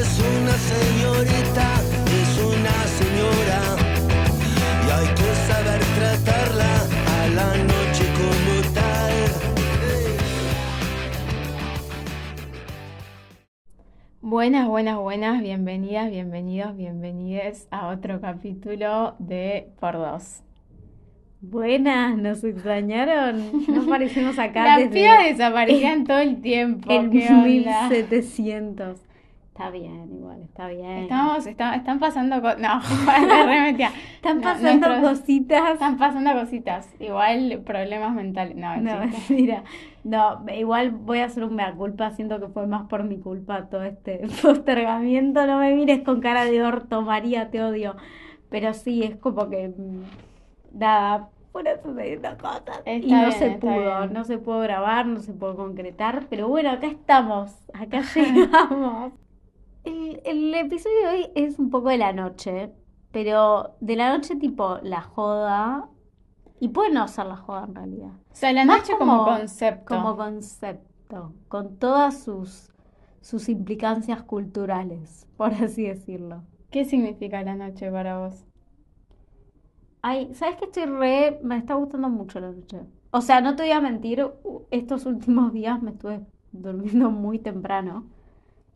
Es una señorita, es una señora. Y hay que saber tratarla a la noche como tal. Buenas, buenas, buenas, bienvenidas, bienvenidos, bienvenides a otro capítulo de Por Dos. Buenas, ¿nos extrañaron? No aparecimos acá Las desde pibas desaparecían todo el tiempo. el ¿qué onda? 1700. Está bien, igual, está bien. Estamos, está- están pasando cosas. No, me. Están No, pasando nuestros- cositas. Están pasando cositas. Igual problemas mentales. No, No, mira, no, igual voy a hacer un mea culpa, siento que fue más por mi culpa todo este postergamiento, no me mires con cara de orto, María, te odio, pero sí, es como que, mm, nada, fueron sucediendo cosas y Está no bien, se pudo, bien. no se pudo grabar, no se pudo concretar, pero bueno, acá estamos, acá llegamos. El, el episodio de hoy es un poco de la noche, pero de la noche tipo la joda, y puede no ser la joda en realidad. O sea, la Más noche como, como- concepto. como concepto, con todas sus, sus implicancias culturales, por así decirlo. ¿Qué significa la noche para vos? Ay, ¿sabes que estoy re, me está gustando mucho la noche? O sea, no te voy a mentir, estos últimos días me estuve durmiendo muy temprano,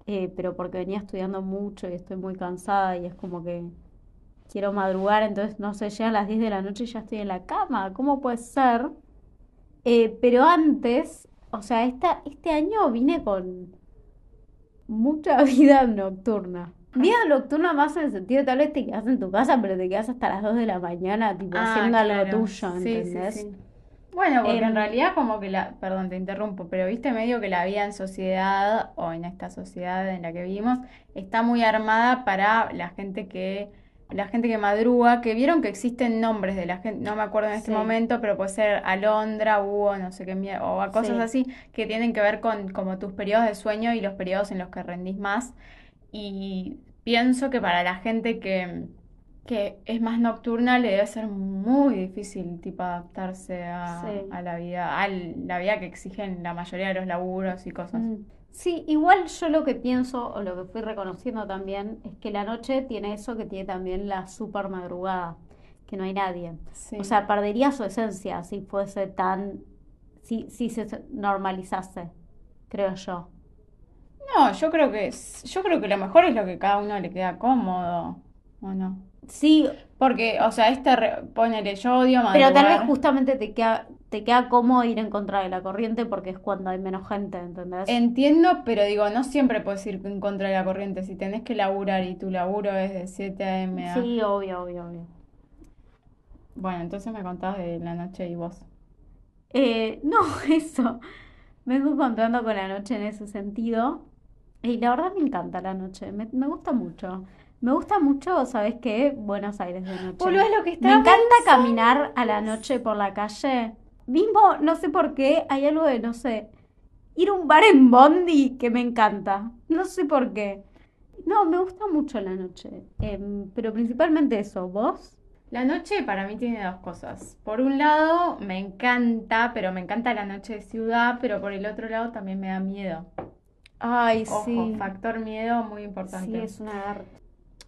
eh, pero porque venía estudiando mucho y estoy muy cansada y es como que quiero madrugar, entonces no sé, llega a las 10 de la noche y ya estoy en la cama, ¿cómo puede ser? Eh, pero antes, o sea, esta, este año vine con mucha vida nocturna. Vida nocturna más en el sentido, tal vez te quedas en tu casa, pero te quedas hasta las 2 de la mañana, tipo, Ah, haciendo algo claro. tuyo, Sí, sí, ¿entendés? sí. Bueno, porque en Em, realidad como que la, perdón, te interrumpo, pero viste medio que la vida en sociedad o en esta sociedad en la que vivimos está muy armada para la gente que la gente que madruga, que vieron que existen nombres de la gente, no me acuerdo en este Sí. momento, pero puede ser Alondra, Hugo, no sé qué mie- o a cosas Sí. así que tienen que ver con como tus periodos de sueño y los periodos en los que rendís más. Y pienso que para la gente que que es más nocturna, le debe ser muy difícil, tipo, adaptarse a, Sí. a la vida, a la vida que exigen la mayoría de los laburos y cosas. Mm. Sí, igual yo lo que pienso, o lo que fui reconociendo también, es que la noche tiene eso que tiene también la super madrugada, que no hay nadie. Sí. O sea, perdería su esencia si fuese tan, si, si se normalizase, creo yo. No, yo creo que yo creo que lo mejor es lo que cada uno le queda cómodo, ¿o no? Sí, Porque, o sea, este re- ponele, yo odio pero tal vez madrugar. justamente te queda, te queda cómodo ir en contra de la corriente porque es cuando hay menos gente, ¿entendés? Entiendo, pero digo, no siempre puedes ir en contra de la corriente. Si tenés que laburar y tu laburo es de 7 a.m. Sí, obvio, obvio, obvio. Bueno, entonces me contabas de la noche y vos. Eh, no, eso. Me vengo encontrando con la noche en ese sentido. Y la verdad me encanta la noche. Me, me gusta mucho. Me gusta mucho, ¿sabes qué? Buenos Aires de noche. Es lo que Me estaba encanta pensando. caminar a la noche por la calle. Mismo, no sé por qué, hay algo de, no sé, ir a un bar en Bondi que me encanta. No sé por qué. No, me gusta mucho la noche. Em, pero principalmente eso. ¿Vos? La noche para mí tiene dos cosas. Por un lado, me encanta, pero me encanta la noche de ciudad, pero por el otro lado también me da miedo. Ay, Ojo, factor miedo muy importante. Sí, es una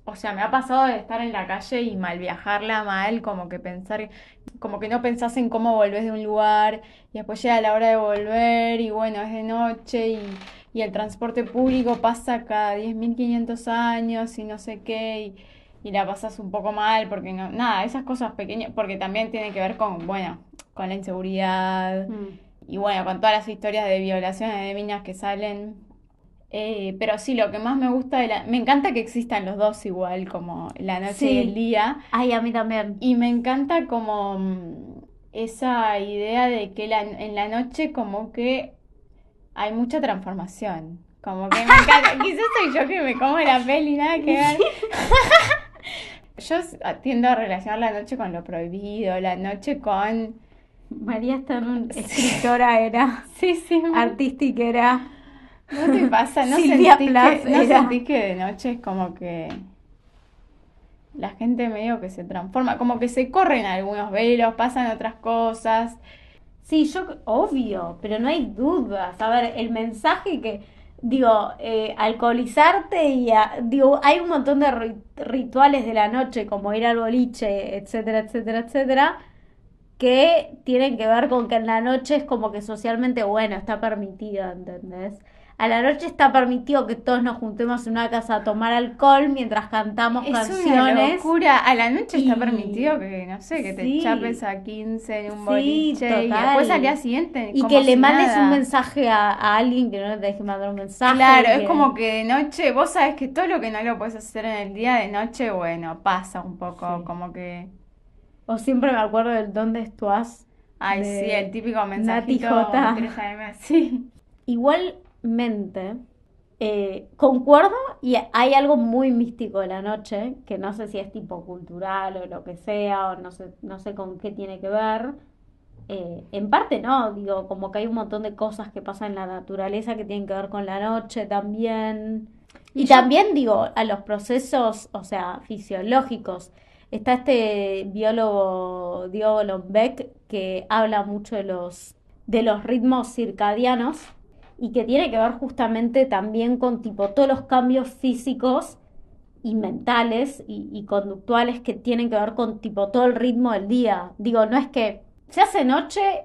O sea, me ha pasado de estar en la calle y mal viajarla mal, como que pensar, como que no pensás en cómo volvés de un lugar y después llega la hora de volver y bueno, es de noche y, y el transporte público pasa cada 10.500 años y no sé qué y, y la pasas un poco mal porque no, nada, esas cosas pequeñas, porque también tiene que ver con, bueno, con la inseguridad Mm. y bueno, con todas las historias de violaciones de minas que salen. Eh, pero sí, lo que más me gusta de la... Me encanta que existan los dos igual, como la noche y el día. Ay, a mí también. Y me encanta como mm, esa idea de que la- en la noche como que hay mucha transformación. Como que me encanta. Quizás soy yo que me como la peli, nada que ver. yo tiendo a relacionar la noche con lo prohibido, la noche con... María un... escritora era, Sí, sí. artística era. ¿No te pasa? ¿No, Silvia sentís, Plath que, ¿no sentís que de noche es como que la gente medio que se transforma? Como que se corren algunos velos, pasan otras cosas. Sí, yo, obvio, pero no hay dudas. A ver, el mensaje que, digo, eh, alcoholizarte y, a- digo, hay un montón de ri- rituales de la noche, como ir al boliche, etcétera, etcétera, etcétera, que tienen que ver con que en la noche es como que socialmente, bueno, está permitido, ¿entendés? A la noche está permitido que todos nos juntemos en una casa a tomar alcohol mientras cantamos Es una canciones. locura. A la noche está permitido que, no sé, que te Sí. chapes a 15 en un Sí, boliche y después al día siguiente Y como que le mandes nada. un mensaje a, a alguien que no le deje mandar un mensaje. Claro, es que- como que de noche, vos sabes que todo lo que no lo puedes hacer en el día de noche, bueno, pasa un poco, Sí. como que, O siempre me acuerdo del ¿Dónde estás? ay, sí, el típico Nati mensajito J. 3 AM Igualmente, eh, concuerdo y hay algo muy místico de la noche, que no sé si es tipo cultural o lo que sea, o no sé, no sé con qué tiene que ver. Eh, en parte no, digo, como que hay un montón de cosas que pasan en la naturaleza que tienen que ver con la noche también. Y Y yo- también digo, a los procesos, o sea, fisiológicos. Está este biólogo Diogo Lombeck que habla mucho de los, de los ritmos circadianos y que tiene que ver justamente también con tipo todos los cambios físicos y mentales y, y conductuales que tienen que ver con tipo todo el ritmo del día. Digo, no es que se hace noche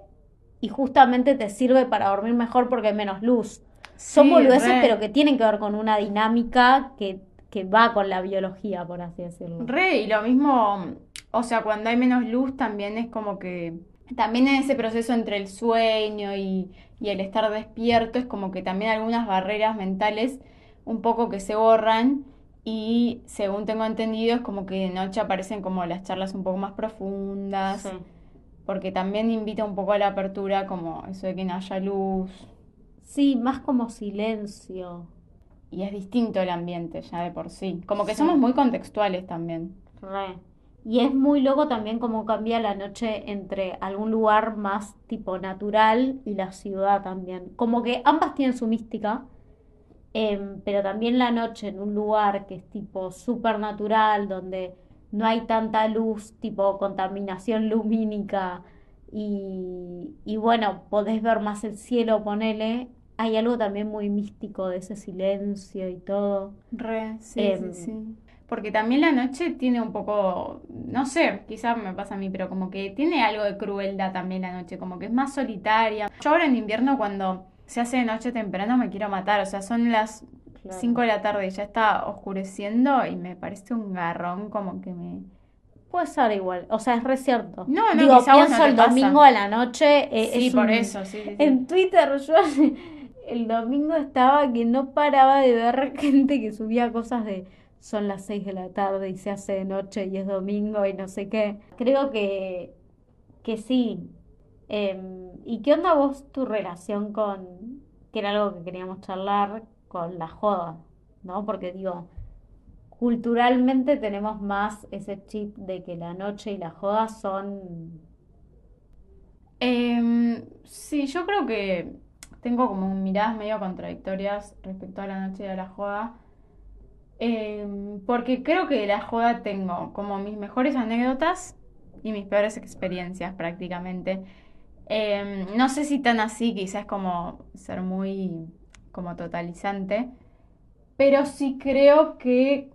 y justamente te sirve para dormir mejor porque hay menos luz. Son boludeces, re. pero que tienen que ver con una dinámica que, que va con la biología, por así decirlo. Re, y lo mismo, o sea, cuando hay menos luz también es como que, también en ese proceso entre el sueño y, y el estar despierto es como que también algunas barreras mentales un poco que se borran y según tengo entendido es como que de noche aparecen como las charlas un poco más profundas, Sí. porque también invita un poco a la apertura como eso de que no haya luz Sí, más como silencio. y es distinto el ambiente ya de por sí, como que Sí. somos muy contextuales también. Re. Y es muy loco también cómo cambia la noche entre algún lugar más tipo natural y la ciudad también. Como que ambas tienen su mística, em, pero también la noche en un lugar que es tipo súper natural, donde no hay tanta luz, tipo contaminación lumínica y, y bueno, podés ver más el cielo, ponele. Hay algo también muy místico de ese silencio y todo. Re, sí, Em, sí, sí. Porque también la noche tiene un poco, no sé, quizás me pasa a mí, pero como que tiene algo de crueldad también la noche, como que es más solitaria. Yo ahora en invierno cuando se hace de noche temprano me quiero matar, o sea, son las Claro. 5 de la tarde y ya está oscureciendo y me parece un garrón como que me... Puede ser igual, o sea, es re cierto. No, no, Digo, pienso no el pasa. domingo a la noche, eh, Sí, es por un- eso, sí. En Twitter yo el domingo estaba que no paraba de ver gente que subía cosas de son las 6 de la tarde y se hace de noche y es domingo y no sé qué. Creo que, que sí. Em, ¿y qué onda vos tu relación con, que era algo que queríamos charlar, con la joda? ¿No? Porque digo, culturalmente tenemos más ese chip de que la noche y la joda son... Em, sí, yo creo que tengo como miradas medio contradictorias respecto a la noche y a la joda. Em, porque creo que de la joda tengo como mis mejores anécdotas y mis peores experiencias prácticamente. Em, no sé si tan así, quizás como ser muy como totalizante, pero sí creo que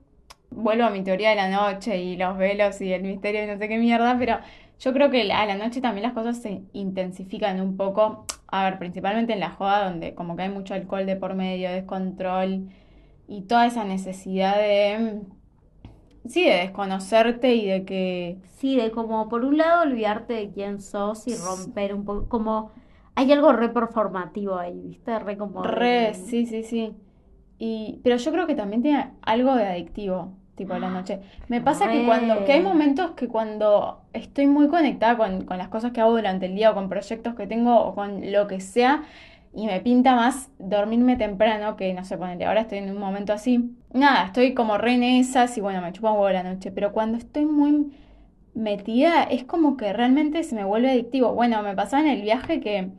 vuelvo a mi teoría de la noche y los velos y el misterio y no sé qué mierda, pero yo creo que a la noche también las cosas se intensifican un poco. A ver, principalmente en la joda, donde como que hay mucho alcohol de por medio, descontrol y toda esa necesidad de, sí, de desconocerte y de que, Sí, de como por un lado olvidarte de quién sos y romper un poco, como hay algo re performativo ahí, ¿viste? Re como re, sí, sí, sí. Y, pero yo creo que también tiene algo de adictivo, tipo la noche. Me pasa que cuando, que hay momentos que cuando estoy muy conectada con, con las cosas que hago durante el día o con proyectos que tengo o con lo que sea, y me pinta más dormirme temprano que, no sé, ponele, ahora estoy en un momento así. Nada, estoy como re en esas y bueno, me chupa un huevo la noche, pero cuando estoy muy metida es como que realmente se me vuelve adictivo. Bueno, me pasaba en el viaje que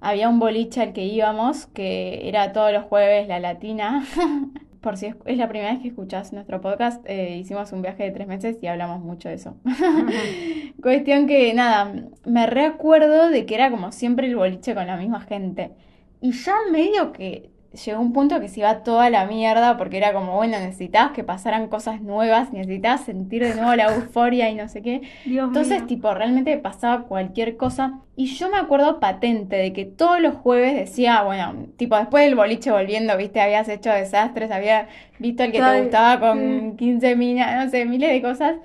había un boliche al que íbamos, que era todos los jueves la latina. Por si es, la primera vez que escuchas nuestro podcast, eh, hicimos un viaje de tres meses y hablamos mucho de eso. Cuestión que, nada, me recuerdo de que era como siempre el boliche con la misma gente. Y ya medio que llegó un punto que se iba toda la mierda porque era como, bueno, necesitabas que pasaran cosas nuevas, necesitabas sentir de nuevo la euforia y no sé qué. Entonces, tipo, realmente pasaba cualquier cosa. Y yo me acuerdo patente de que todos los jueves decía, bueno, tipo, después del boliche volviendo, viste, habías hecho desastres, había visto el que te gustaba con 15 minas, no sé, miles de cosas.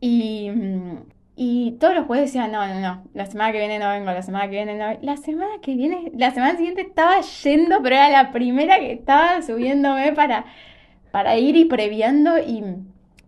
Y, mm, y todos los jueves decían, no, no, no, la semana que viene no vengo, la semana que viene no La semana que viene, la semana siguiente estaba yendo, pero era la primera que estaba subiéndome para, para ir y previando y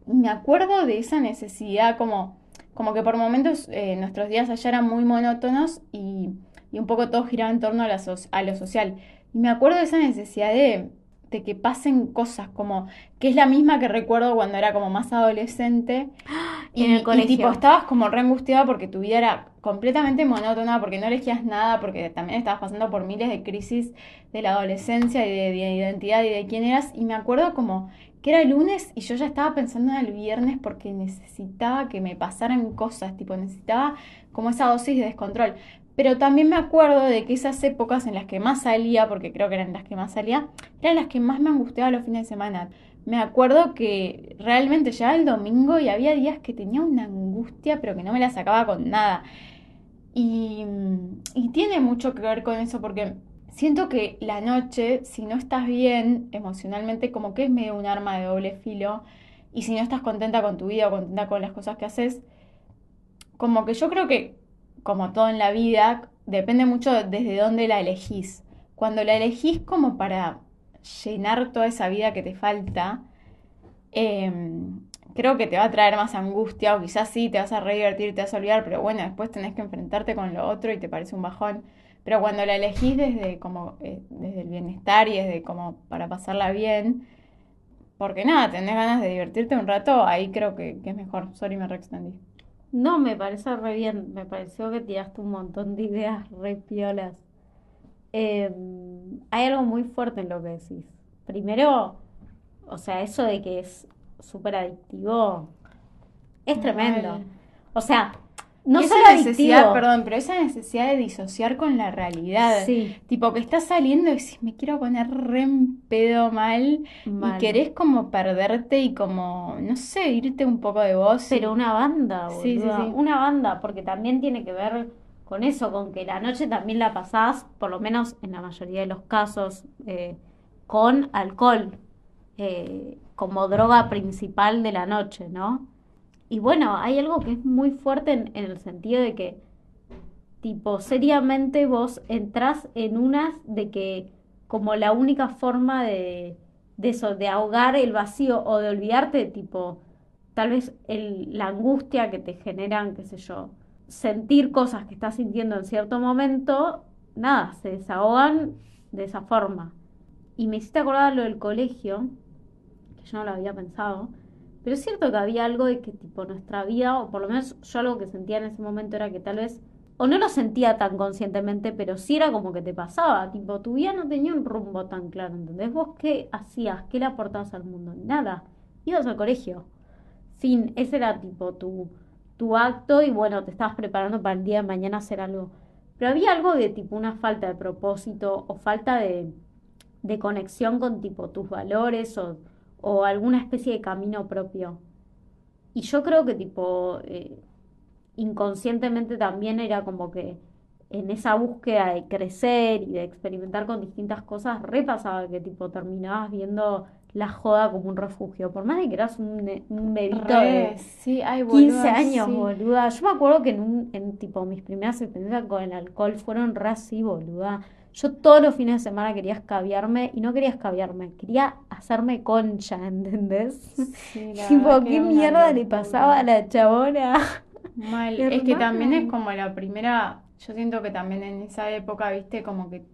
me acuerdo de esa necesidad como, como que por momentos eh, nuestros días allá eran muy monótonos y, y un poco todo giraba en torno a, la a lo social. Y me acuerdo de esa necesidad de, de que pasen cosas, como que es la misma que recuerdo cuando era como más adolescente. Y, en el colegio. tipo, estabas como re angustiada porque tu vida era completamente monótona, porque no elegías nada, porque también estabas pasando por miles de crisis de la adolescencia y de, de identidad y de quién eras. Y me acuerdo como que era el lunes y yo ya estaba pensando en el viernes porque necesitaba que me pasaran cosas, tipo, necesitaba como esa dosis de descontrol. Pero también me acuerdo de que esas épocas en las que más salía, porque creo que eran las que más salía, eran las que más me angustiaba los fines de semana. Me acuerdo que realmente llegaba el domingo y había días que tenía una angustia, pero que no me la sacaba con nada. Y, y tiene mucho que ver con eso, porque siento que la noche, si no estás bien emocionalmente, como que es medio un arma de doble filo. Y si no estás contenta con tu vida o contenta con las cosas que haces, como que yo creo que como todo en la vida, depende mucho desde dónde la elegís. Cuando la elegís como para llenar toda esa vida que te falta, em, creo que te va a traer más angustia o quizás sí te vas a re divertir, te vas a olvidar, pero bueno, después tenés que enfrentarte con lo otro y te parece un bajón. Pero cuando la elegís desde como eh, desde el bienestar y desde como para pasarla bien, porque nada, tenés ganas de divertirte un rato, ahí creo que, que es mejor. Sorry, me reextendí. No, me parece re bien. Me pareció que tiraste un montón de ideas re piolas. Em, hay algo muy fuerte en lo que decís. Primero, o sea, eso de que es súper adictivo es tremendo. O sea, no esa solo necesidad, adictivo. perdón, pero esa necesidad de disociar con la realidad. Sí. Tipo que estás saliendo y decís, me quiero poner re en pedo mal, Mal. y querés como perderte y como, no sé, irte un poco de vos. Pero una banda, boluda. Sí, sí, sí. Una banda, porque también tiene que ver con eso, con que la noche también la pasás, por lo menos en la mayoría de los casos, eh, con alcohol, eh, como droga principal de la noche, ¿no? Y bueno, hay algo que es muy fuerte en, el sentido de que, tipo, seriamente vos entrás en unas de que como la única forma de, de eso, de ahogar el vacío o de olvidarte, tipo, tal vez el, la angustia que te generan, qué sé yo, sentir cosas que estás sintiendo en cierto momento, nada, se desahogan de esa forma. Y me hiciste acordar lo del colegio, que yo no lo había pensado, pero es cierto que había algo de que tipo nuestra vida, o por lo menos yo algo que sentía en ese momento era que tal vez, o no lo sentía tan conscientemente, pero sí era como que te pasaba, tipo tu vida no tenía un rumbo tan claro, ¿entendés? ¿Vos qué hacías? ¿Qué le aportabas al mundo? Nada, ibas al colegio. Fin, ese era tipo tu, tu acto y bueno, te estabas preparando para el día de mañana hacer algo. Pero había algo de tipo una falta de propósito o falta de, de conexión con tipo tus valores o, o alguna especie de camino propio. Y yo creo que tipo eh, inconscientemente también era como que en esa búsqueda de crecer y de experimentar con distintas cosas, repasaba que tipo terminabas viendo la joda como un refugio. Por más de que eras un, bebito de sí, ay, 15 boluda, años, sí. boluda. Yo me acuerdo que en, un, en tipo mis primeras experiencias con el alcohol fueron re así, boluda. Yo todos los fines de semana quería escabiarme y no quería escabiarme, quería hacerme concha, ¿entendés? Sí, Tipo, ¿qué mierda le pasaba a la chabona? Mal. Es que también es como la primera, yo siento que también en esa época, viste, como que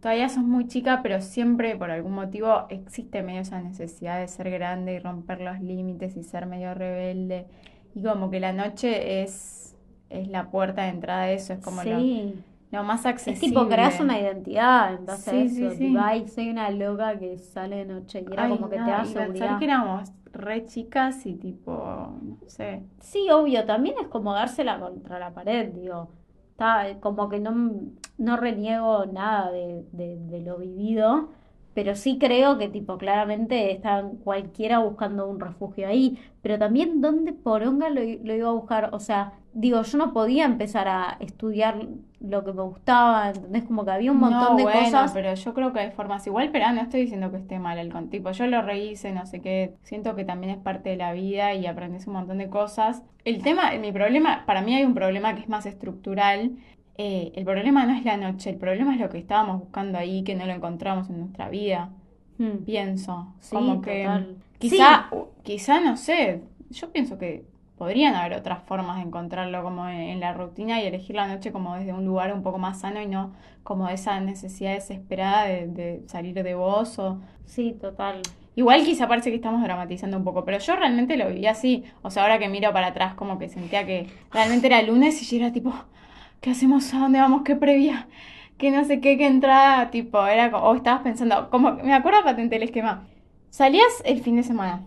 todavía sos muy chica, pero siempre por algún motivo existe medio esa necesidad de ser grande y romper los límites y ser medio rebelde. Y como que la noche es, es la puerta de entrada de eso, es como Sí. lo más Es accesible. tipo, creas una identidad en base a Sí, eso. sí, sí. Tipo, ay, soy una loca que sale de noche. Y era Ay, como que no, te da pensar seguridad. que éramos re chicas y tipo, no sé. Sí, obvio, también es como dársela contra la pared, digo. Está, eh, como que no, no reniego nada de, de, de lo vivido, pero sí creo que tipo claramente estaban cualquiera buscando un refugio ahí, pero también dónde poronga lo, lo iba a buscar, o sea, digo, yo no podía empezar a estudiar lo que me gustaba, ¿entendés? Como que había un montón No, de bueno, cosas. pero yo creo que hay formas igual, pero ah, no estoy diciendo que esté mal el tipo, yo lo rehice, no sé qué, siento que también es parte de la vida y aprendes un montón de cosas. El tema, mi problema, para mí hay un problema que es más estructural. Eh, el problema no es la noche, el problema es lo que estábamos buscando ahí, que no lo encontramos en nuestra vida, Hmm. pienso. Sí, Como que total. quizá, quizá, no sé, yo pienso que podrían haber otras formas de encontrarlo como en, en la rutina y elegir la noche como desde un lugar un poco más sano y no como esa necesidad desesperada de, de salir de vos o... Sí, total. Igual quizá parece que estamos dramatizando un poco, pero yo realmente lo viví así. O sea, ahora que miro para atrás como que sentía que realmente era lunes y yo era tipo, ¿qué hacemos? ¿A dónde vamos? ¿Qué previa? Que no sé qué, qué entrada, tipo, era como, o estabas pensando, como, me acuerdo patente el esquema. Salías el fin de semana,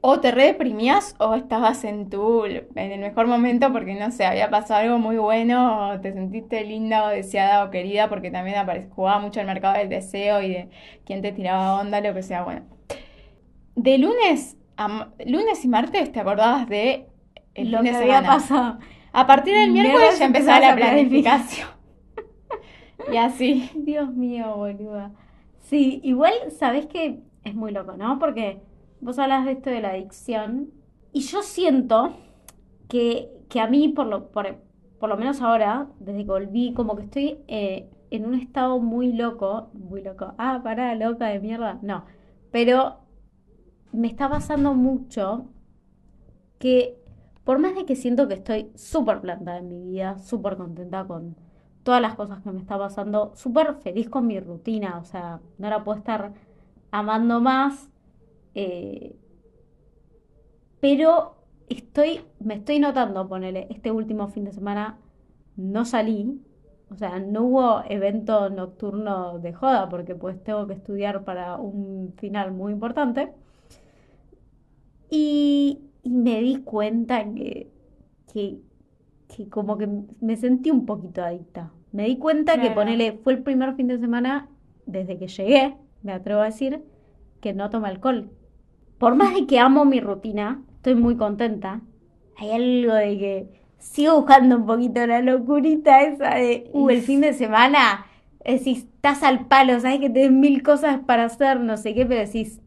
o te redeprimías o estabas en tu, en el mejor momento porque, no sé, había pasado algo muy bueno, o te sentiste linda o deseada o querida porque también jugaba mucho el mercado del deseo y de quién te tiraba onda, lo que sea, bueno. De lunes a lunes y martes te acordabas de el Lo que había semana. pasado. A partir del miércoles ya empezaba la planificación. Y así. Dios mío, boluda. Sí, igual sabés que es muy loco, ¿no? Porque vos hablas de esto de la adicción y yo siento que, que a mí, por lo, por, por lo menos ahora, desde que volví, como que estoy eh, en un estado muy loco, muy loco. Ah, pará, loca de mierda. No, pero me está pasando mucho que por más de que siento que estoy súper plantada en mi vida, súper contenta con todas las cosas que me está pasando, súper feliz con mi rutina, o sea, no la puedo estar amando más, eh, pero estoy, me estoy notando, ponele, este último fin de semana no salí, o sea, no hubo evento nocturno de joda, porque pues tengo que estudiar para un final muy importante. Y, y me di cuenta que, que, que como que me sentí un poquito adicta. Me di cuenta que ponele, fue el primer fin de semana desde que llegué, me atrevo a decir, que no tomé alcohol. Por más de que amo mi rutina, estoy muy contenta. Hay algo de que sigo buscando un poquito la locurita esa de, uh, el fin de semana, decís, estás al palo, sabes que tenés mil cosas para hacer, no sé qué, pero decís,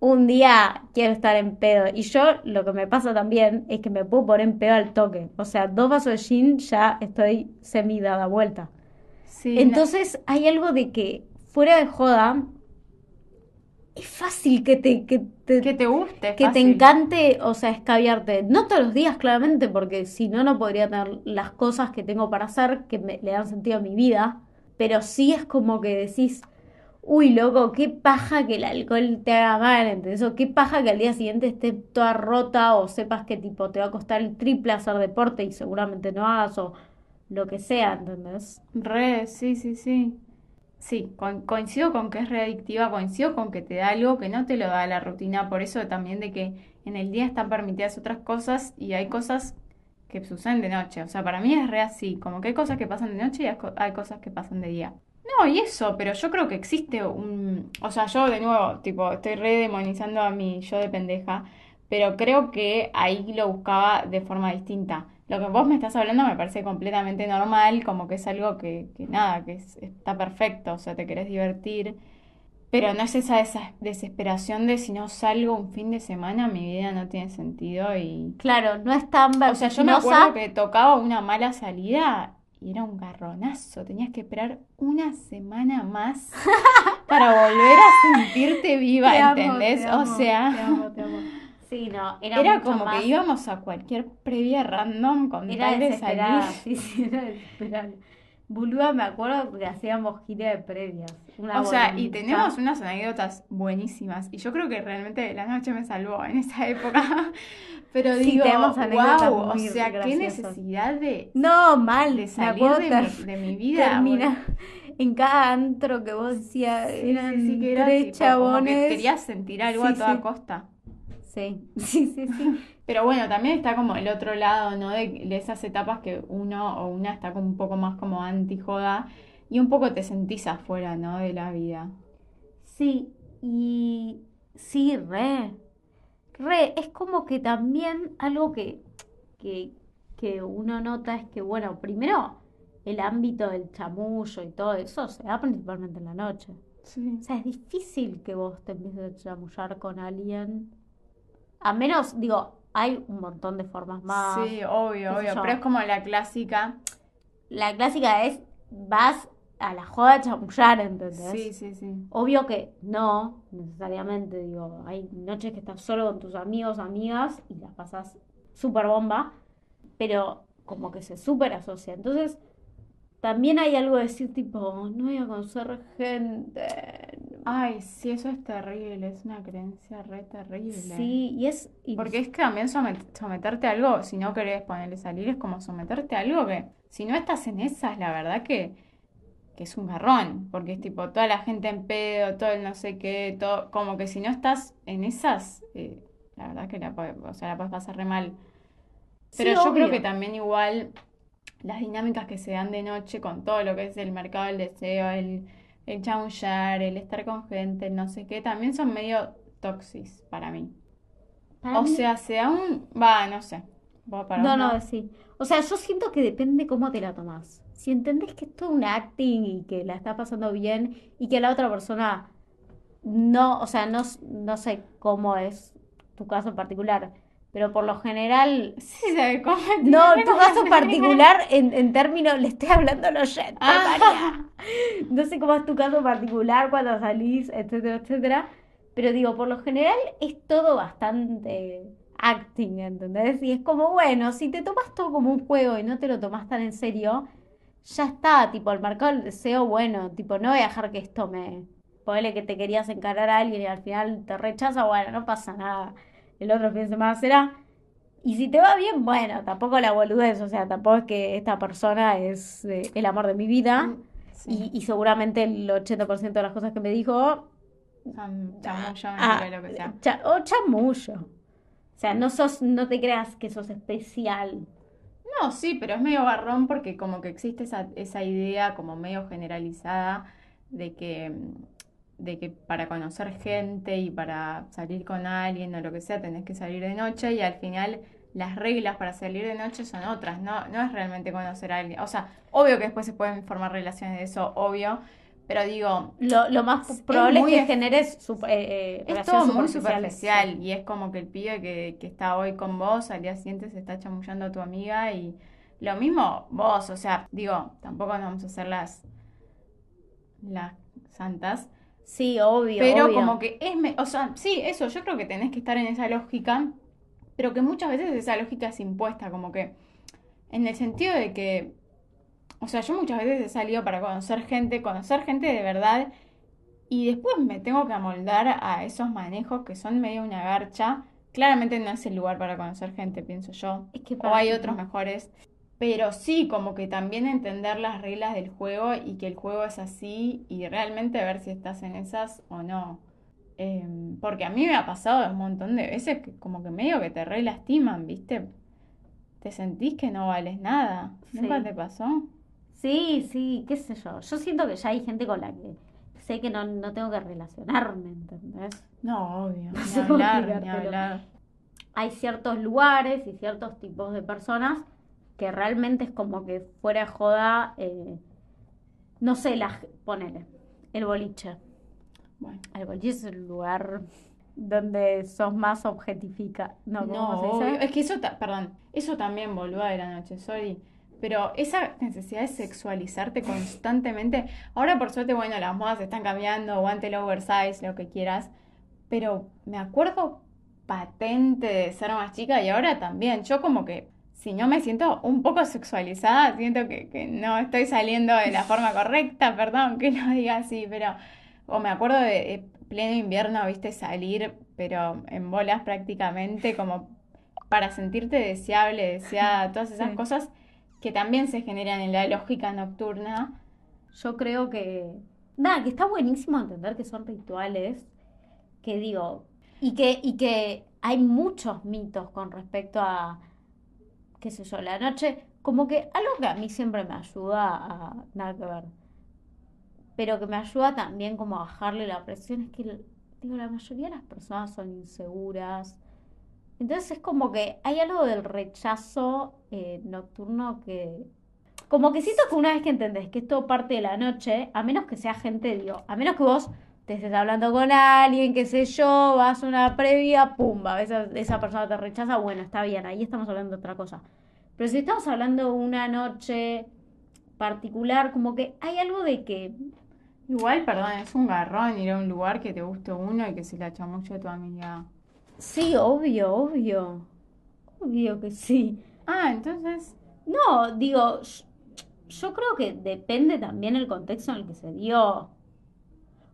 un día quiero estar en pedo. Y yo lo que me pasa también es que me puedo poner en pedo al toque. O sea, dos vasos de gin ya estoy semi dada vuelta. Sí, no- Entonces hay algo de que fuera de joda, es fácil que te, que te, que te guste, que te encante, o sea, escabiarte. No todos los días, claramente, porque si no, no podría tener las cosas que tengo para hacer que me, le dan sentido a mi vida. Pero sí es como que decís, uy, loco, qué paja que el alcohol te haga mal, ¿entendés? O qué paja que al día siguiente esté toda rota o sepas que tipo te va a costar el triple hacer deporte y seguramente no hagas o lo que sea, ¿entendés? Re, sí, sí, sí. Sí, co- coincido con que es readictiva, coincido con que te da algo que no te lo da la rutina, por eso también de que en el día están permitidas otras cosas y hay cosas que suceden de noche. O sea, para mí es re así, como que hay cosas que pasan de noche y hay hay cosas que pasan de día. No, y eso, pero yo creo que existe un... O sea, yo de nuevo, tipo, estoy re demonizando a mi yo de pendeja, pero creo que ahí lo buscaba de forma distinta. Lo que vos me estás hablando me parece completamente normal, como que es algo que, que nada, que es- está perfecto, o sea, te querés divertir, pero no es esa, esa desesperación de si no salgo un fin de semana, mi vida no tiene sentido y... Claro, no es tan O sea, yo me acuerdo que tocaba una mala salida y era un garronazo. Tenías que esperar una semana más para volver a sentirte viva, Te amo, ¿entendés? te O sea, te amo. Sí, no, era, era mucho como más- que íbamos a cualquier previa random con Era tal de salir. sí, sí, era desesperada. Boluda, me acuerdo que hacíamos gira de previas. Una O sea, y tenemos unas anécdotas buenísimas. Y yo creo que realmente la noche me salvó en esa época. Pero Sí, digo, tenemos anécdotas wow, o sea, qué necesidad de, No, mal. de salir de, mi, de mi vida. termina en cada antro que vos decías, Sí, eran sí, sí, que era tres tipo, como que chabones. querías sentir algo a toda costa. Sí, sí, sí, sí. Pero bueno, también está como el otro lado, ¿no? De, de esas etapas que uno o una está como un poco más como anti-joda y un poco te sentís afuera, ¿no? De la vida. Sí, y sí, re. Re, es como que también algo que, que, que uno nota es que, bueno, primero el ámbito del chamullo y todo eso se da principalmente en la noche. Sí. O sea, es difícil que vos te empieces a chamullar con alguien. A menos, digo, hay un montón de formas más. Sí, obvio, obvio. yo. Pero es como la clásica. La clásica es, vas a la joda a chamullar, ¿entendés? Sí, sí, sí. Obvio que no, necesariamente, digo, hay noches que estás solo con tus amigos, amigas y las pasas súper bomba, pero como que se súper asocia. Entonces, también hay algo de decir tipo, no voy a conocer gente. Ay, sí, eso es terrible, es una creencia re terrible. Sí, y es... y- Porque es que también somet- someterte a algo, si no querés ponerle salir, es como someterte a algo que, si no estás en esas, la verdad que, que es un garrón, porque es tipo toda la gente en pedo, todo el no sé qué, todo, como que si no estás en esas, eh, la verdad que la, o sea, la puedes pasar re mal. Pero Sí, yo creo que también igual las dinámicas que se dan de noche con todo lo que es el mercado del deseo, el, el chamullar, el estar con gente, no sé qué, también son medio toxis para mí. Para O mí- sea, se da un... Va, no sé. Para No, no, sí. O sea, yo siento que depende cómo te la tomás. Si entendés que es todo un acting y que la está pasando bien y que la otra persona no, o sea, no, no sé cómo es tu caso en particular, pero por lo general, Sí, ¿sabes cómo? no, tu caso particular en, en términos, le estoy hablando a los oyentes, Ah. No sé cómo es tu caso particular cuando salís, etcétera, etcétera, pero digo, por lo general es todo bastante acting, ¿entendés? Y es como, bueno, si te tomas todo como un juego y no te lo tomas tan en serio, ya está, tipo, el mercado del deseo, bueno, tipo, no voy a dejar que esto me... Ponele que te querías encarar a alguien y al final te rechaza, bueno, no pasa nada. El otro fin de semana será. Y si te va bien, bueno, tampoco la boludez, o sea, tampoco es que esta persona es eh, el amor de mi vida. Sí. Y, y seguramente el 80% de las cosas que me dijo, Cham- Chamullo, ah, lo que sea. cha- o chamullo. O sea, no sos, no te creas que sos especial. No, sí, pero es medio garrón porque como que existe esa, esa idea como medio generalizada de que, de que para conocer gente y para salir con alguien o lo que sea tenés que salir de noche y al final las reglas para salir de noche son otras, no, no es realmente conocer a alguien. O sea, obvio que después se pueden formar relaciones de eso, obvio, pero digo, Lo, lo más probable es que generes sup- eh, eh, Es todo muy superficial y es como que el pibe que, que está hoy con vos al día siguiente se está chamullando a tu amiga y lo mismo vos, o sea, digo, tampoco nos vamos a hacer las, las santas, Sí, obvio, pero obvio. como que es, me- o sea, sí, eso, yo creo que tenés que estar en esa lógica, pero que muchas veces esa lógica es impuesta, como que en el sentido de que, o sea, yo muchas veces he salido para conocer gente, conocer gente de verdad, y después me tengo que amoldar a esos manejos que son medio una garcha. Claramente no es el lugar para conocer gente, pienso yo. Es que O hay otros mejores. Pero sí, como que también entender las reglas del juego y que el juego es así y realmente ver si estás en esas o no. Em, porque a mí me ha pasado un montón de veces que como que medio que te re lastiman, ¿viste? Te sentís que no vales nada. ¿Nunca Sí. te pasó? Sí, sí, qué sé yo. Yo siento que ya hay gente con la que sé que no, no tengo que relacionarme, ¿entendés? No, obvio. Ni hablar, ni hablar. Hay ciertos lugares y ciertos tipos de personas que realmente es como que fuera joda, eh, no sé, la, ponele, el boliche. Bueno. El boliche es el lugar donde sos más objetifica. No, ¿cómo No, se dice? obvio. Es que eso, perdón, eso también boluda de la noche, sorry. Pero esa necesidad de sexualizarte constantemente. Ahora, por suerte, bueno, las modas están cambiando, aguante el oversize, lo que quieras. Pero me acuerdo patente de ser más chica y ahora también. Yo como que si no me siento un poco sexualizada, siento que, que no estoy saliendo de la forma correcta, perdón que lo diga así, pero o me acuerdo de pleno invierno, viste, salir, pero en bolas prácticamente, como para sentirte deseable, deseada, todas esas Sí. cosas que también se generan en la lógica nocturna. Yo creo que. Nada, que está buenísimo entender que son rituales. Que digo. Y que, y que hay muchos mitos con respecto a. qué sé yo, la noche. Como que algo que a mí siempre me ayuda a. nada que ver. Pero que me ayuda también como a bajarle la presión es que, digo, la mayoría de las personas son inseguras. Entonces es como que hay algo del rechazo eh, nocturno que, como que siento que una vez que entendés que es todo parte de la noche, a menos que sea gente, digo, a menos que vos te estés hablando con alguien, qué sé yo, vas a una previa, pumba, esa, esa persona te rechaza, bueno, está bien, ahí estamos hablando de otra cosa. Pero si estamos hablando de una noche particular, como que hay algo de que, Igual, perdón, es un garrón ir a un lugar que te guste uno y que se la chamuche a tu amiga. sí, obvio, obvio, obvio que sí. Ah, entonces, No, digo, yo, yo creo que depende también el contexto en el que se dio.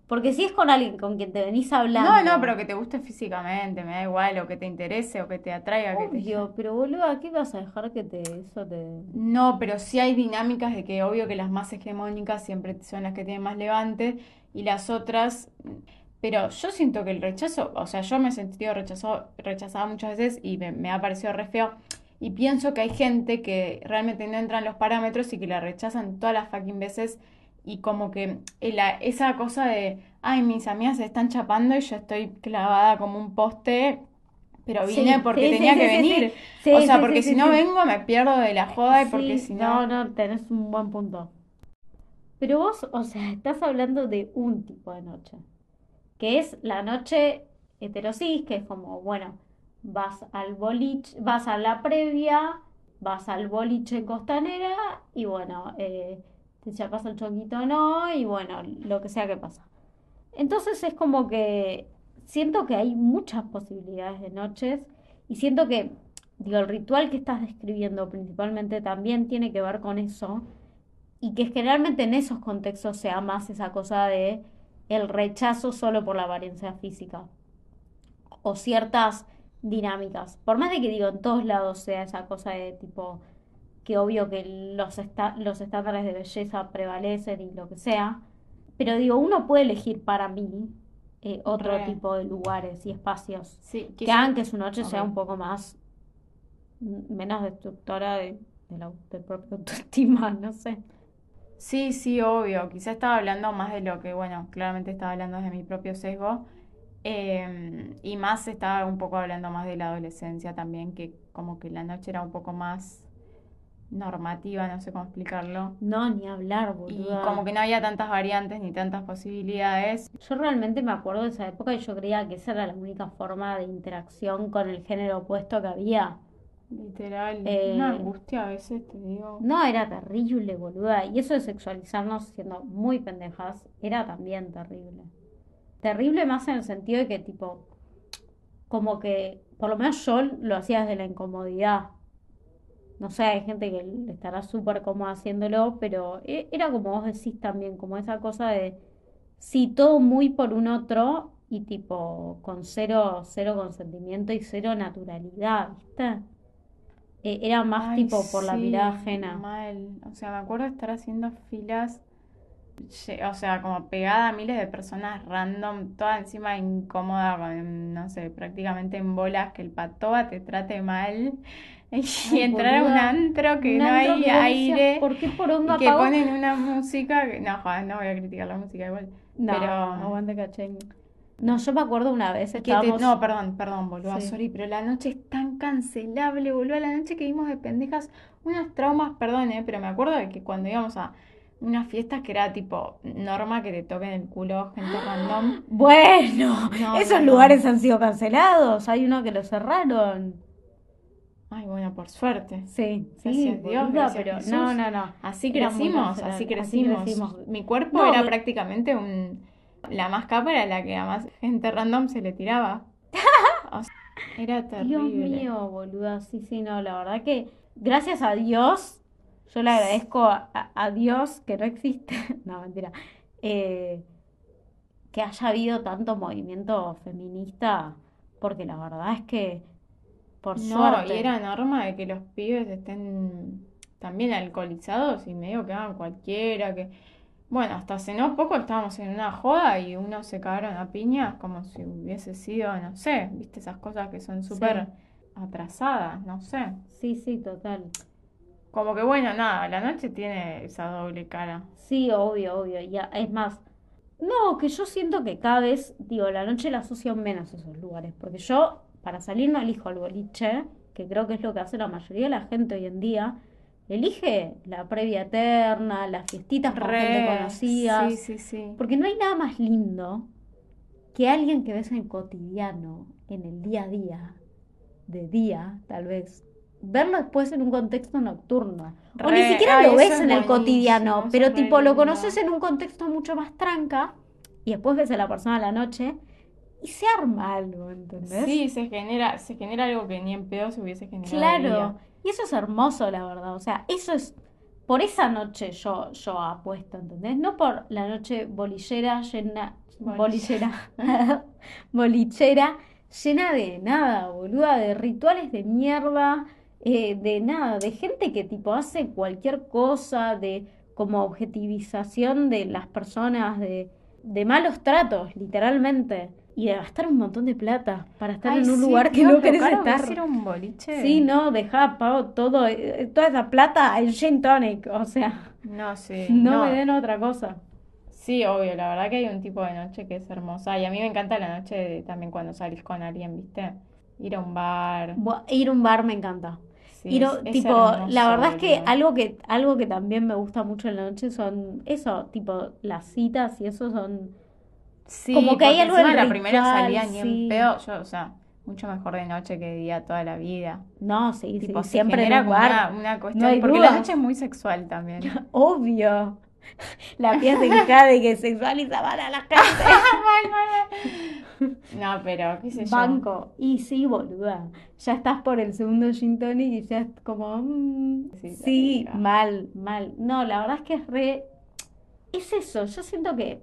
Porque si es con alguien con quien te venís hablando. no, no, pero que te guste físicamente, me da igual, o que te interese, o que te atraiga, que te... Obvio, pero boludo, ¿qué vas a dejar que te eso te. No, pero sí hay dinámicas de que obvio que las más hegemónicas siempre son las que tienen más levante y las otras, pero yo siento que el rechazo, o sea, yo me he sentido rechazada muchas veces y me, me ha parecido re feo y pienso que hay gente que realmente no entra en los parámetros y que la rechazan todas las fucking veces y como que la- esa cosa de, ay, mis amigas se están chapando y yo estoy clavada como un poste, pero Sí, vine porque sí, tenía sí, que venir. sí. Sí, O sea, porque si no vengo me pierdo de la joda y porque si no, no... no, tenés un buen punto. Pero vos, o sea, estás hablando de un tipo de noche, que es la noche heterosis, que es como, bueno, vas al boliche, vas a la previa, vas al boliche costanera y bueno, eh, te chapas el chonguito o no y bueno, lo que sea que pasa. Entonces es como que siento que hay muchas posibilidades de noches y siento que, digo, el ritual que estás describiendo principalmente también tiene que ver con eso y que generalmente en esos contextos sea más esa cosa de el rechazo solo por la apariencia física o ciertas dinámicas. Por más de que digo en todos lados sea esa cosa de tipo que obvio que los, esta- los estándares de belleza prevalecen y lo que sea, pero digo, uno puede elegir para mí eh, otro Re. tipo de lugares y espacios Sí, que hagan que su noche sea un poco más mm, menos destructora de, de la, del propio autoestima, no sé. Sí, sí, obvio. Quizá estaba hablando más de lo que, bueno, claramente estaba hablando desde mi propio sesgo. eh, y más estaba un poco hablando más de la adolescencia también, que como que la noche era un poco más normativa, no sé cómo explicarlo. No, ni hablar, Y boluda. como que no había tantas variantes ni tantas posibilidades. Yo realmente me acuerdo de esa época y yo creía que esa era la única forma de interacción con el género opuesto que había. Literal, Eh, una angustia a veces, te digo. No, era terrible, boluda. Y eso de sexualizarnos siendo muy pendejas era también terrible. Terrible más en el sentido de que, tipo, como que, por lo menos yo lo hacía desde la incomodidad. No sé, hay gente que estará súper cómoda haciéndolo, pero e- era como vos decís también, como esa cosa de, sí, todo muy por un otro y tipo, con cero, cero consentimiento y cero naturalidad, ¿viste? Eh, Era más Ay, tipo por la mirada ajena. Mal. O sea, me acuerdo de estar haciendo filas, o sea, como pegada a miles de personas random, toda encima incómoda, no sé, prácticamente en bolas, que el patoba te trate mal. Y entrar a un antro que Un no antro hay que aire ¿Por qué poronga y que apagó? ponen una música que, no, joder, no voy a criticar la música igual. No, pero- aguante cachengue. No, yo me acuerdo una vez, te- estábamos... no, perdón, perdón, boludo, Sí. sorry, pero la noche es tan cancelable, boludo. La noche que vimos de pendejas, unos traumas, perdón, eh, pero me acuerdo de que cuando íbamos a unas fiestas que era tipo norma que te toquen el culo gente random. Bueno, No, esos no, no. lugares han sido cancelados. Hay uno que lo cerraron. Ay, bueno, por suerte. Sí, sí, Gracias Dios, boluda, gracias pero Jesús. no, no, no. Así crecimos, así crecimos. Mi cuerpo No, era prácticamente un... La más capa era la que a más gente random se le tiraba. O sea, era Dios terrible. mío, boluda, sí, sí, no, la verdad que gracias a Dios, yo le agradezco a, a Dios que no existe, no, mentira, eh, que haya habido tanto movimiento feminista, porque la verdad es que, por No, y era norma de que los pibes estén también alcoholizados y medio que hagan cualquiera, que... Bueno, hasta hace no poco estábamos en una joda y unos se cagaron a piñas como si hubiese sido, no sé, viste esas cosas que son súper atrasadas, no sé. sí, sí, total. Como que bueno, nada, la noche tiene esa doble cara. Sí, obvio, obvio. Ya, es más, no, que yo siento que cada vez, digo, la noche la asocio menos a esos lugares. Porque yo, para salir, no elijo el boliche, que creo que es lo que hace la mayoría de la gente hoy en día. Elige la previa eterna, las fiestitas con gente conocida. sí, sí, sí. Porque no hay nada más lindo que alguien que ves en el cotidiano, en el día a día, de día, tal vez. Verlo después en un contexto nocturno. O ni siquiera ay, lo ves es en el cotidiano, pero tipo lo conoces en un contexto mucho más tranca y después ves a la persona a la noche y se arma algo, ¿entendés? Sí, se genera, se genera algo que ni en pedo se hubiese generado Claro, y eso es hermoso, la verdad. O sea, eso es, por esa noche yo, yo apuesto, ¿entendés? No por la noche bolillera llena, Bolillera. bolillera, bolichera, llena de nada, boluda, de rituales de mierda, eh, de nada, de gente que tipo hace cualquier cosa, de como objetivización de las personas, de, de malos tratos, literalmente. Y de gastar un montón de plata para estar Ay, en un sí, lugar que no querés que estar. un boliche. Sí, no, dejá, pago todo, eh, toda esa plata en gin tonic, o sea, No, sí, no, no. me den otra cosa. Sí, obvio, la verdad que hay un tipo de noche que es hermosa. Y a mí me encanta la noche de- también cuando salís con alguien, ¿viste? Ir a un bar. Ir a un bar me encanta. Sí, Ir a- tipo, hermoso, la verdad es que algo que algo que también me gusta mucho en la noche son eso, tipo las citas y eso son Sí, como que hay algo encima la primera salida ni sí. en pedo, yo, o sea, mucho mejor de noche que de día toda la vida. no, sí, sí, Tipo, se siempre bar, una, una cuestión, porque duda. la noche es muy sexual también. obvio. La pieza queja de que sexualizaban a la gente. No, pero qué sé yo. Banco. Y sí, boluda. Ya estás por el segundo gin tonic y ya es como. mm, Sí, sí, mal, mal. No, la verdad es que es re. Es eso. Yo siento que.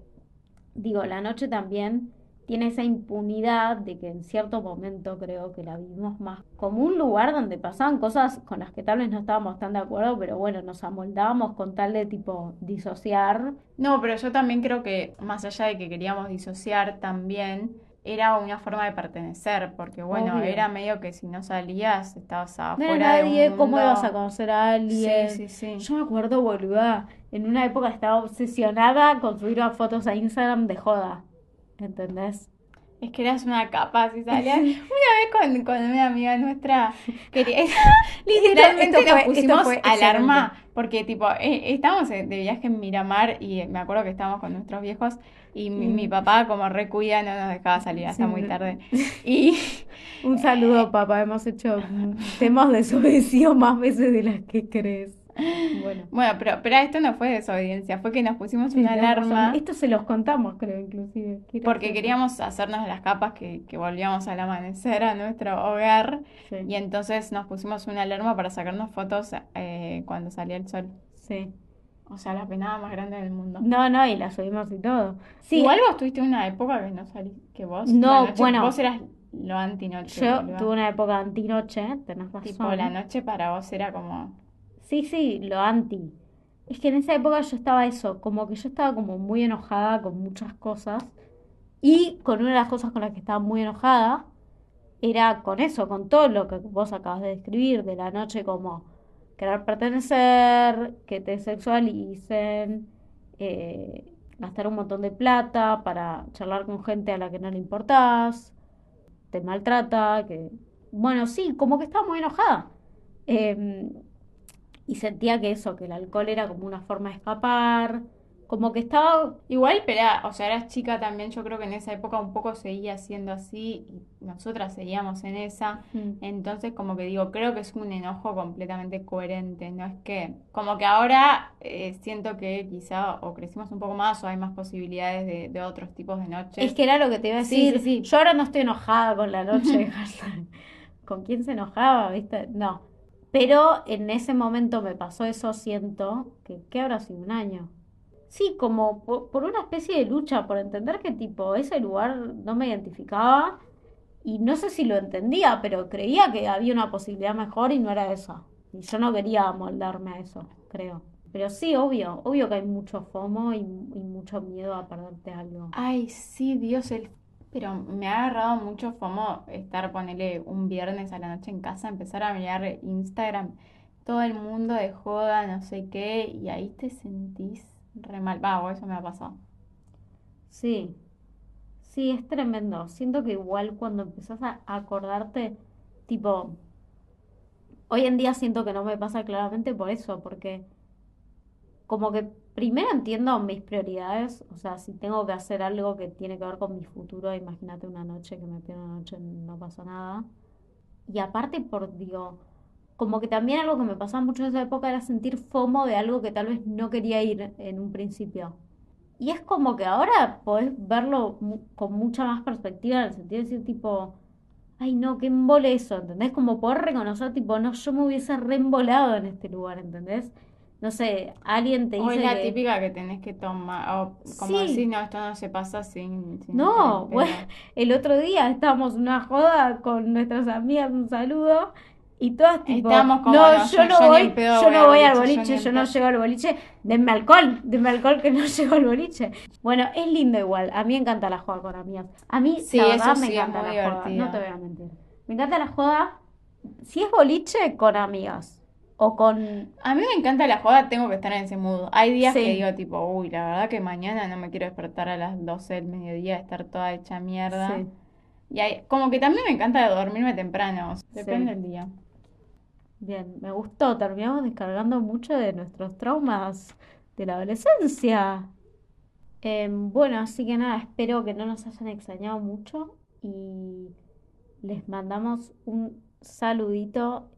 Digo, la noche también tiene esa impunidad de que en cierto momento creo que la vivimos más como un lugar donde pasaban cosas con las que tal vez no estábamos tan de acuerdo, pero bueno, nos amoldábamos con tal de tipo disociar. No, pero yo también creo que más allá de que queríamos disociar también, era una forma de pertenecer, porque bueno, Obvio. era medio que si no salías, estabas No afuera era de un nadie, ¿cómo mundo. ibas a conocer a alguien? Sí, sí, sí. Yo me acuerdo, boluda, en una época estaba obsesionada con subir fotos a Instagram de joda. ¿Entendés? Es que eras una capa, si salías. Una vez con, con una amiga nuestra, quería, literalmente Esto nos pusimos fue alarma, porque tipo, eh, estábamos de viaje en Miramar y me acuerdo que estábamos con nuestros viejos y mi, mi papá como recuida no nos dejaba salir hasta Sí. muy tarde. Y Un saludo, papá. Hemos hecho mm, temas desobedecidos más veces de las que crees. Bueno. bueno, pero, pero esto no fue desobediencia, fue que nos pusimos Sí, una razón. alarma Esto se los contamos, creo, inclusive. Porque queríamos hacernos las capas que, que volvíamos al amanecer a nuestro hogar Sí, y entonces nos pusimos una alarma para sacarnos fotos eh, cuando salía el sol. sí. O sea, la penada más grande del mundo. No, no, y la subimos y todo. Sí, Igual vos tuviste una época que no salí, que vos, No, noche- bueno. vos eras lo antinoche, yo tuve una época antinoche, tenés razón. Tipo, la noche para vos era como, Sí, sí, lo anti. Es que en esa época yo estaba eso, como que yo estaba como muy enojada con muchas cosas. Y con una de las cosas con las que estaba muy enojada era con eso, con todo lo que vos acabas de describir, de la noche como querer pertenecer, que te sexualicen, eh, gastar un montón de plata para charlar con gente a la que no le importás, te maltrata, que... Bueno, sí, como que estaba muy enojada. Em, y sentía que eso, que el alcohol era como una forma de escapar, como que estaba, igual, pero, o sea, eras chica también, yo creo que en esa época un poco seguía siendo así y nosotras seguíamos en esa, entonces como que digo, creo que es un enojo completamente coherente, no es que, como que ahora eh, siento que quizá o crecimos un poco más o hay más posibilidades de, de otros tipos de noches. es que era lo que te iba a decir. sí, sí. Yo ahora no estoy enojada con la noche. ¿Con quién se enojaba, viste? No. Pero en ese momento me pasó eso, siento, que ¿qué habrá sido un año? Sí, como por, una especie de lucha, por entender que tipo ese lugar no me identificaba y no sé si lo entendía, pero creía que había una posibilidad mejor y no era esa. Y yo no quería moldarme a eso, creo. Pero sí, obvio, obvio que hay mucho FOMO y, y mucho miedo a perderte algo. Ay, sí, Dios, el... Pero me ha agarrado mucho FOMO estar, ponele, un viernes a la noche en casa, empezar a mirar Instagram, todo el mundo de joda, no sé qué, y ahí te sentís re mal. Va, eso me ha pasado. Sí, sí, es tremendo. Siento que igual cuando empezás a acordarte, tipo, hoy en día siento que no me pasa claramente por eso, porque como que primero entiendo mis prioridades, o sea, si tengo que hacer algo que tiene que ver con mi futuro, imagínate una noche que me pierdo una noche, no pasa nada. Y aparte por, digo, como que también algo que me pasaba mucho en esa época era sentir FOMO de algo que tal vez no quería ir en un principio. Y es como que ahora podés verlo con mucha más perspectiva en el sentido de decir tipo, ay no, qué embole eso, ¿entendés? Como poder reconocer tipo, no, yo me hubiese reembolado en este lugar, ¿entendés? No sé, alguien te O es dice la que... típica que tenés que tomar, o como Sí. decís, no, esto no se pasa sin, sin No, bueno, el otro día estábamos en una joda con nuestras amigas, un saludo, y todas tipo, Estábamos como, no, no, yo yo- no yo voy, pedo yo no voy al boliche, yo boliche, no llego al boliche, denme alcohol, denme alcohol que no llego al boliche. Bueno, es lindo igual, a mí me encanta la joda con amigas. A mí, Sí, la verdad, me sí es encanta la joda, no te voy a mentir. Me encanta la joda, si es boliche, con amigas, o con... A mí me encanta la joda, tengo que estar en ese mood. Hay días Sí. que digo tipo, uy, la verdad que mañana no me quiero despertar a las 12 del mediodía, estar toda hecha mierda. Sí. Y hay, como que también me encanta dormirme temprano, Sí. depende del día. Bien, me gustó. Terminamos descargando mucho de nuestros traumas de la adolescencia. Em, bueno, así que nada, espero que no nos hayan extrañado mucho y les mandamos un saludito